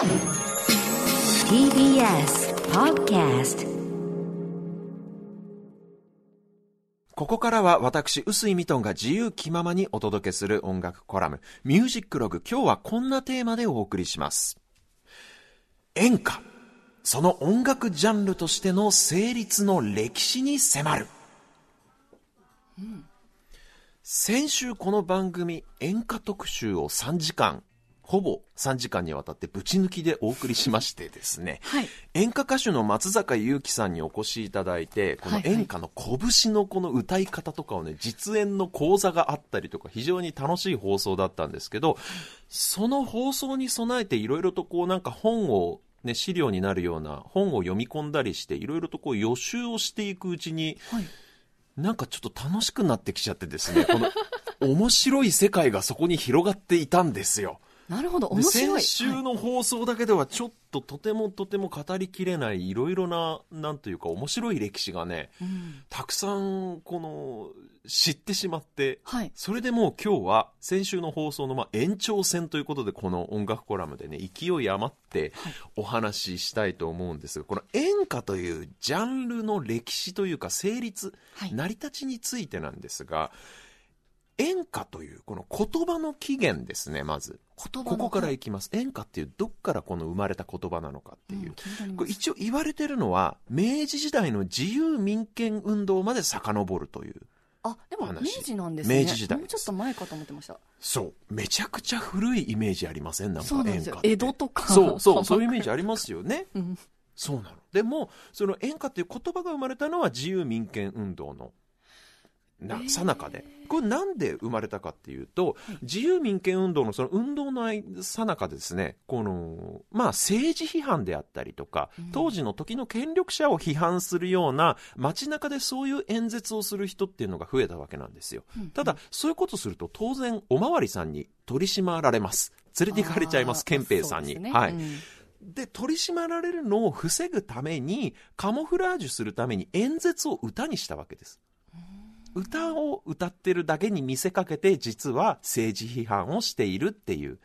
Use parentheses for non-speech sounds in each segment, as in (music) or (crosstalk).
TBS Podcast ここからは私、臼井ミトンが自由気ままにお届けする音楽コラム、ミュージックログ。今日はこんなテーマでお送りします。演歌。その音楽ジャンルとしての成立の歴史に迫る。先週この番組、演歌特集を3時間、ほぼ3時間にわたってぶち抜きでお送りしましてですね、はい。演歌歌手の松坂雄樹さんにお越しいただいて、この演歌の拳のこの歌い方とかをね、実演の講座があったりとか、非常に楽しい放送だったんですけど、その放送に備えていろいろとこうなんか本を、ね、資料になるような本を読み込んだりして、いろいろとこう予習をしていくうちに、はい。なんかちょっと楽しくなってきちゃってですね、この面白い世界がそこに広がっていたんですよ。なるほど、で面白い。先週の放送だけではちょっととてもとても語りきれないいろいろな、なんというか面白い歴史がね、うんたくさんこの知ってしまって、はい。それでもう今日は先週の放送のまあ延長戦ということでこの音楽コラムでね勢い余ってお話ししたいと思うんですがこの演歌というジャンルの歴史というか成立、はい成り立ちについてなんですが演歌というこの言葉の起源ですねまず。ここからいきます。演歌っていうどっからこの生まれた言葉なのかっていう、うんこれ一応言われてるのは明治時代の自由民権運動まで遡るというあ、でも明話治なんですね。明治時代。もうちょっと前かと思ってました。そう。めちゃくちゃ古いイメージありません？なんか演歌江戸とか。そうそうそういう (laughs) イメージありますよね。うん。そうなの。でもその演歌っていう言葉が生まれたのは自由民権運動のなえー。さなかで。これなんで生まれたかっていうと、自由民権運動のその運動のさなかでですねこのまあ政治批判であったりとか、うん。当時の時の権力者を批判するような街中でそういう演説をする人っていうのが増えたわけなんですよ。うんただそういうことすると当然おまわりさんに取り締まられます。連れて行かれちゃいます憲兵さんに、ね。はい、うん。で取り締まられるのを防ぐためにカモフラージュするために演説を歌にしたわけです歌を歌ってるだけに見せかけて実は政治批判をしているっていう。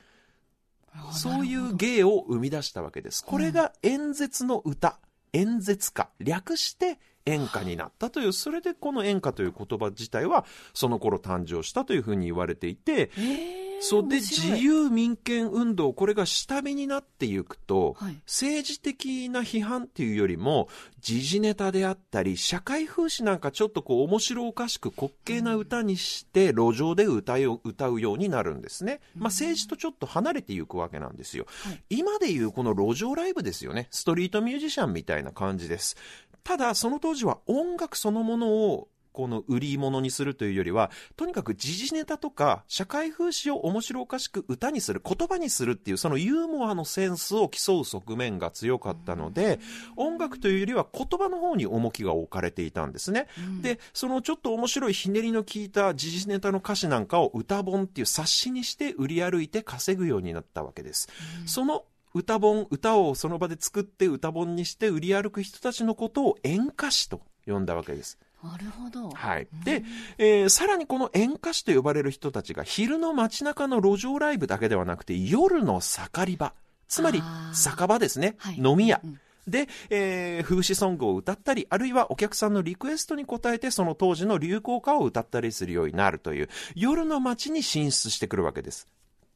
あそういう芸を生み出したわけです。これが演説の歌。演説歌略して演歌になったという。それでこの演歌という言葉自体はその頃誕生したというふうに言われていて。えーそうで自由民権運動これが下火になっていくと、はい。政治的な批判っていうよりも時事ネタであったり社会風刺なんかちょっとこう面白おかしく滑稽な歌にして路上で歌いを歌うようになるんですね、まあ、政治とちょっと離れていくわけなんですよ、はい。今でいうこの路上ライブですよね。ストリートミュージシャンみたいな感じです。ただその当時は音楽そのものをこの売り物にするというよりはとにかく時事ネタとか社会風刺を面白おかしく歌にする言葉にするっていうそのユーモアのセンスを競う側面が強かったので音楽というよりは言葉の方に重きが置かれていたんですね、うん。でそのちょっと面白いひねりの効いた時事ネタの歌詞なんかを歌本っていう冊子にして売り歩いて稼ぐようになったわけです、その歌本歌をその場で作って歌本にして売り歩く人たちのことを演歌師と呼んだわけですなるほど。はい。で、えーさらにこの演歌師と呼ばれる人たちが昼の街中の路上ライブだけではなくて夜の盛り場、つまり酒場ですね、はい飲み屋。うんで、えー風刺ソングを歌ったり、あるいはお客さんのリクエストに応えて、その当時の流行歌を歌ったりするようになるという、夜の街に進出してくるわけです。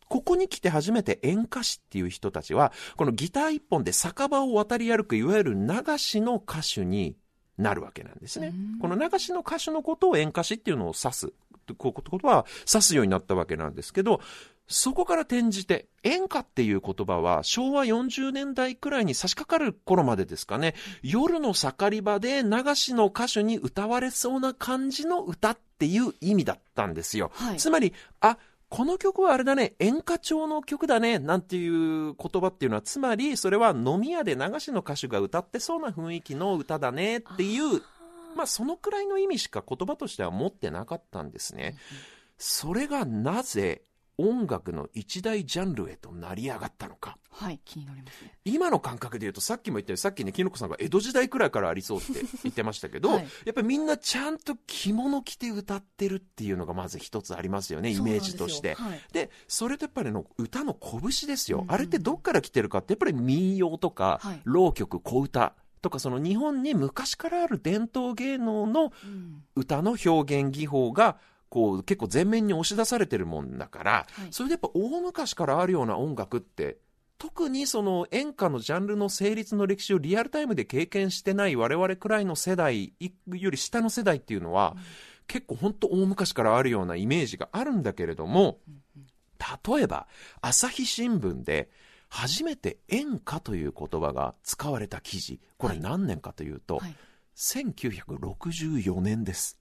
ここに来て初めて演歌師っていう人たちは、このギター一本で酒場を渡り歩く、いわゆる流しの歌手になるわけなんですね。この流しの歌手のことを演歌師っていうのを指す。こういうことは指すようになったわけなんですけど、そこから転じて、演歌っていう言葉は昭和40年代くらいに差し掛かる頃までですかね、夜の盛り場で流しの歌手に歌われそうな感じの歌っていう意味だったんですよ。はいつまり、あ、この曲はあれだね、演歌調の曲だね、なんていう言葉っていうのは、つまり、それは飲み屋で流しの歌手が歌ってそうな雰囲気の歌だねっていう、まあそのくらいの意味しか言葉としては持ってなかったんですね。それがなぜ音楽の一大ジャンルへと成り上がったのか。はい、気になりますね。今の感覚で言うとさっきも言ったようにさっきねきのこさんが江戸時代くらいからありそうって言ってましたけど、はい。やっぱりみんなちゃんと着物着て歌ってるっていうのがまず一つありますよねイメージとして。そうなんでそれとやっぱりの歌の拳ですよ、うんうん。あれってどっから来てるかってやっぱり民謡とか、はい。浪曲小歌とかその日本に昔からある伝統芸能の歌の表現技法がこう結構前面に押し出されてるもんだから、はい。それでやっぱ大昔からあるような音楽って特にその演歌のジャンルの成立の歴史をリアルタイムで経験してない我々くらいの世代より下の世代っていうのは、結構本当大昔からあるようなイメージがあるんだけれども、例えば朝日新聞で初めて演歌という言葉が使われた記事。これ何年かというと、はい。1964年です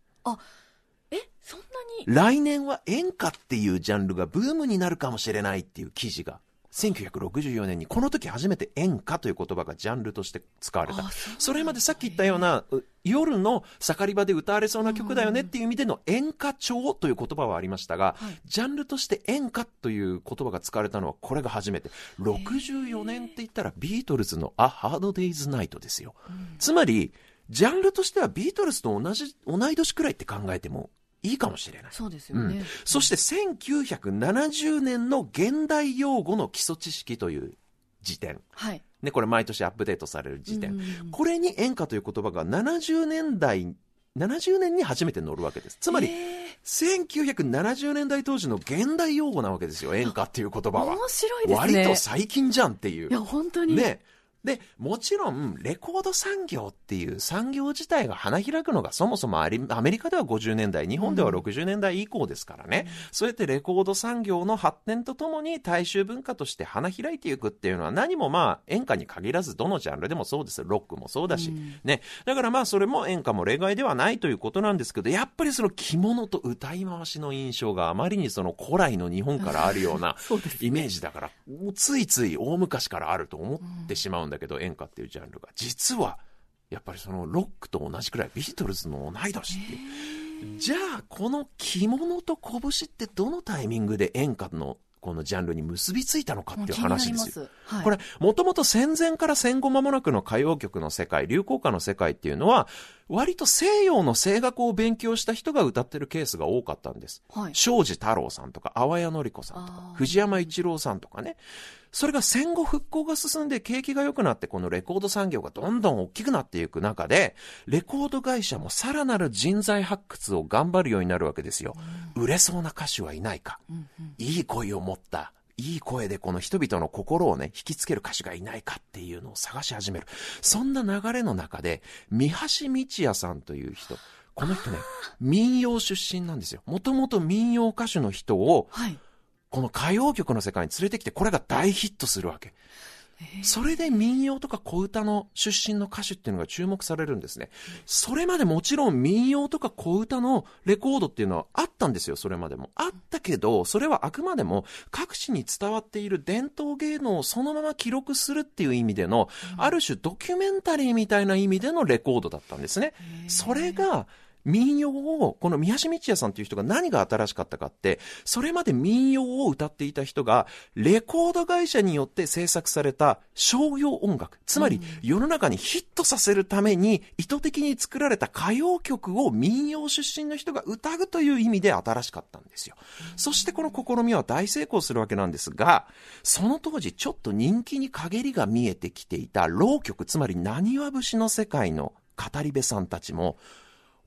え、そんなに？来年は演歌っていうジャンルがブームになるかもしれないっていう記事が1964年にこの時初めて演歌という言葉がジャンルとして使われた。あそれまでさっき言ったようなう夜の盛り場で歌われそうな曲だよねっていう意味での演歌調という言葉はありましたが、はい。ジャンルとして演歌という言葉が使われたのはこれが初めて。64年って言ったらビートルズの「A Hard Day's Night」ですよ、つまりジャンルとしてはビートルズと同じ同い年くらいって考えてもいいかもしれないそうですよね。そして1970年の現代用語の基礎知識という辞典。はい。ね、これ毎年アップデートされる辞典。うんこれに演歌という言葉が70年代、70年に初めて載るわけです。つまり、え1970年代当時の現代用語なわけですよ、演歌っていう言葉は。ー面白いですね。割と最近じゃんっていうい。や、本当に。ね。で、もちろん、レコード産業っていう産業自体が花開くのがそもそもアメリカでは50年代、日本では60年代以降ですからね。そうやってレコード産業の発展とともに大衆文化として花開いていくっていうのは何もまあ演歌に限らずどのジャンルでもそうです。ロックもそうだし。うんね。だからまあそれも演歌も例外ではないということなんですけど、やっぱりその着物と歌い回しの印象があまりにその古来の日本からあるような (laughs) イメージだから、ついつい大昔からあると思ってしまうんだけど、演歌っていうジャンルが。実は、やっぱりそのロックと同じくらいビートルズの同い年っていう。じゃあ、この着物と拳ってどのタイミングで演歌のこのジャンルに結びついたのかっていう話ですよ。よ。はい、これ、もともと戦前から戦後間もなくの歌謡曲の世界、流行歌の世界っていうのは、割と西洋の声楽を勉強した人が歌ってるケースが多かったんです。はい。庄司太郎さんとか、淡谷のり子さんとか藤山一郎さんとかね。それが戦後復興が進んで景気が良くなって、このレコード産業がどんどん大きくなっていく中で、レコード会社もさらなる人材発掘を頑張るようになるわけですよ。売れそうな歌手はいないか。うんうんいい声を持った、いい声でこの人々の心をね、引きつける歌手がいないかっていうのを探し始める。そんな流れの中で、三橋道也さんという人、この人ね、(laughs) 民謡出身なんですよ。もともと民謡歌手の人を、はい。この歌謡曲の世界に連れてきて、これが大ヒットするわけ。それで民謡とか小歌の出身の歌手っていうのが注目されるんですね。それまでもちろん民謡とか小歌のレコードっていうのはあったんですよ、それまでも。あったけど、それはあくまでも各地に伝わっている伝統芸能をそのまま記録するっていう意味での、ある種ドキュメンタリーみたいな意味でのレコードだったんですね。それが、民謡を、この宮橋道也さんという人が何が新しかったかって、それまで民謡を歌っていた人が、レコード会社によって制作された商業音楽、つまり世の中にヒットさせるために意図的に作られた歌謡曲を民謡出身の人が歌うという意味で新しかったんですよ。そしてこの試みは大成功するわけなんですが、その当時ちょっと人気に陰りが見えてきていた浪曲、つまり何わ節の世界の語り部さんたちも、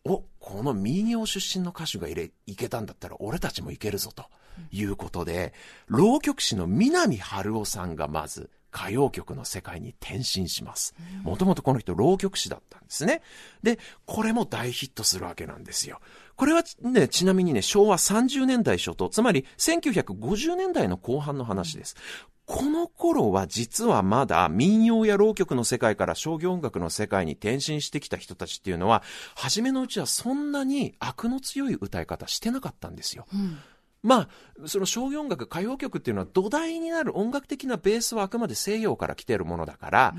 お、この民謡出身の歌手がいれ、いけたんだったら俺たちもいけるぞということで、浪曲師の南春夫さんがまず歌謡曲の世界に転身します。もともとこの人浪曲師だったんですね。で、これも大ヒットするわけなんですよ。これはね、ちなみにね、昭和30年代初頭、つまり1950年代の後半の話です。この頃は実はまだ民謡や浪曲の世界から商業音楽の世界に転身してきた人たちっていうのは、初めのうちはそんなに悪の強い歌い方してなかったんですよ。うんまあ、その商業音楽、歌謡曲っていうのは土台になる音楽的なベースはあくまで西洋から来てるものだから、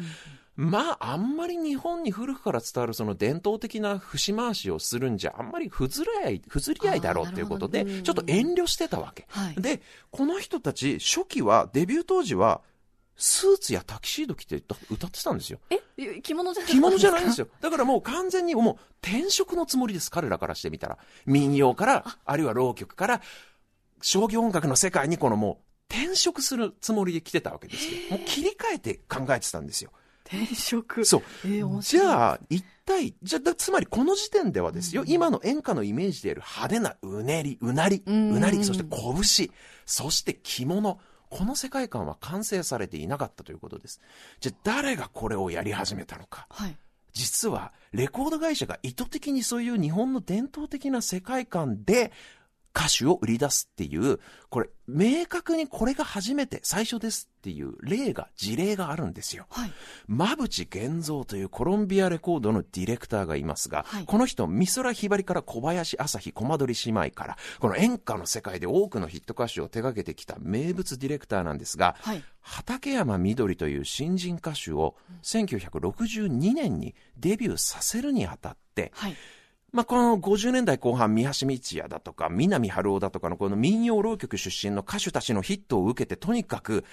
まあ、あんまり日本に古くから伝わるその伝統的な節回しをするんじゃ、あんまり不ずり合い、不ずり合いだろうっていうことでちょっと遠慮してたわけ。はいで、この人たち、初期は、デビュー当時は、スーツやタキシード着て歌歌ってたんですよ。え？着物じゃない着物じゃないんですよ。よ。だからもう完全にもう転職のつもりです。彼らからしてみたら。民謡から、あるいは浪曲から、商業音楽の世界にこのもう転職するつもりで来てたわけですよ。もう切り替えて考えてたんですよ。転職。そう。えー面じゃあ、一体、じゃあ、だつまりこの時点ではですよ、今の演歌のイメージである派手なうねり、うなり、うんうなり、そして拳、そして着物、この世界観は完成されていなかったということです。じゃあ、誰がこれをやり始めたのか。はい。実は、レコード会社が意図的にそういう日本の伝統的な世界観で、歌手を売り出すっていう、これ、明確にこれが初めて、最初ですっていう例が、事例があるんですよ。はい。馬淵源三というコロンビアレコードのディレクターがいますが、はいこの人、美空ひばりから小林朝日、コマドリ姉妹から、この演歌の世界で多くのヒット歌手を手掛けてきた名物ディレクターなんですが、はい。畠山みどりという新人歌手を1962年にデビューさせるにあたって、はい。まあ、この50年代後半、三橋道也だとか、南春夫だとかのこの民謡浪曲出身の歌手たちのヒットを受けて、とにかく、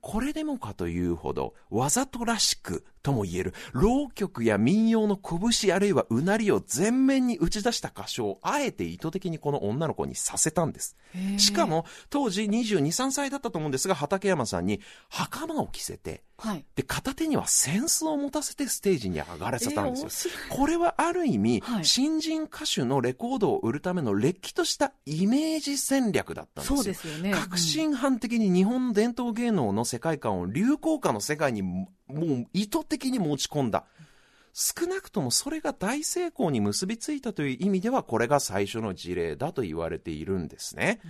これでもかというほど、わざとらしくとも言える、浪曲や民謡の拳あるいはうなりを全面に打ち出した歌唱を、あえて意図的にこの女の子にさせたんです。しかも、当時22、3歳だったと思うんですが、畠山さんに袴を着せて、はい。で、片手には扇子を持たせてステージに上がらせたんですよ。これはある意味、はい新人歌手のレコードを売るためのれっきとしたイメージ戦略だったんですよ。そうですよね。革新犯的に日本の伝統芸能の世界観を流行歌の世界にももう意図的に持ち込んだ。少なくともそれが大成功に結びついたという意味ではこれが最初の事例だと言われているんですね。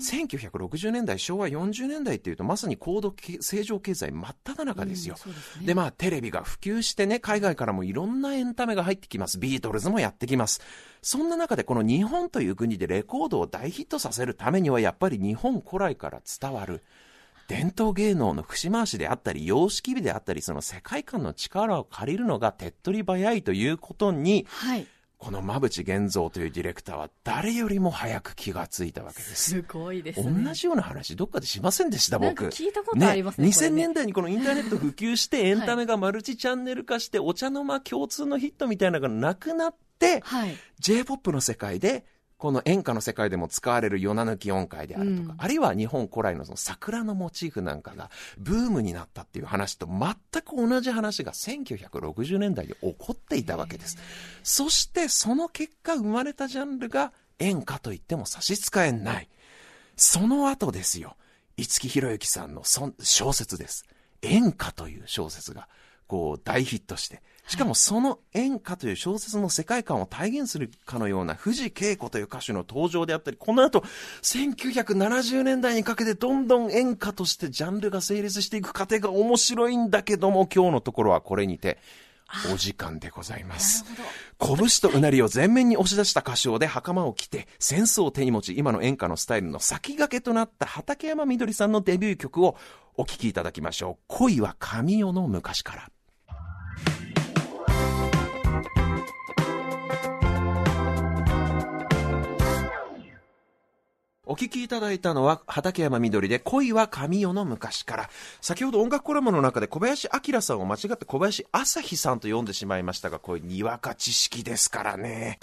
1960年代、昭和40年代っていうとまさに高度経正常経済真っ只中ですよ。うんですね。で、まあ、テレビが普及してね、海外からもいろんなエンタメが入ってきます。ビートルズもやってきます。そんな中で、この日本という国でレコードを大ヒットさせるためには、やっぱり日本古来から伝わる、伝統芸能の節回しであったり、様式美であったり、その世界観の力を借りるのが手っ取り早いということに、はい。この馬淵源三というディレクターは誰よりも早く気がついたわけです。すごいです同ね。じような話、どっかでしませんでした、僕。か聞いたことありますね。これ2000ね年代にこのインターネット普及して、エンタメがマルチチャンネル化して、お茶の間共通のヒットみたいなのがなくなって、はい。J-POP の世界で、この演歌の世界でも使われる夜な抜き音階であるとか、うんあるいは日本古来のその桜のモチーフなんかがブームになったっていう話と全く同じ話が1960年代に起こっていたわけです。そしてその結果生まれたジャンルが演歌と言っても差し支えない。その後ですよ。五木ひろゆきさんの小説です。演歌という小説が、こう、大ヒットして。しかもその演歌という小説の世界観を体現するかのような藤恵子という歌手の登場であったり、この後、1970年代にかけてどんどん演歌としてジャンルが成立していく過程が面白いんだけども、今日のところはこれにて、お時間でございます。拳とうなりを前面に押し出した歌唱で袴を着て、扇子を手に持ち、今の演歌のスタイルの先駆けとなった畠山みどりさんのデビュー曲をお聴きいただきましょう。恋は神代の昔から。お聴きいただいたのは、畠山みどりで恋は神代の昔から。先ほど音楽コラムの中で小林明さんを間違って小林朝日さんと読んでしまいましたが、これにわか知識ですからね。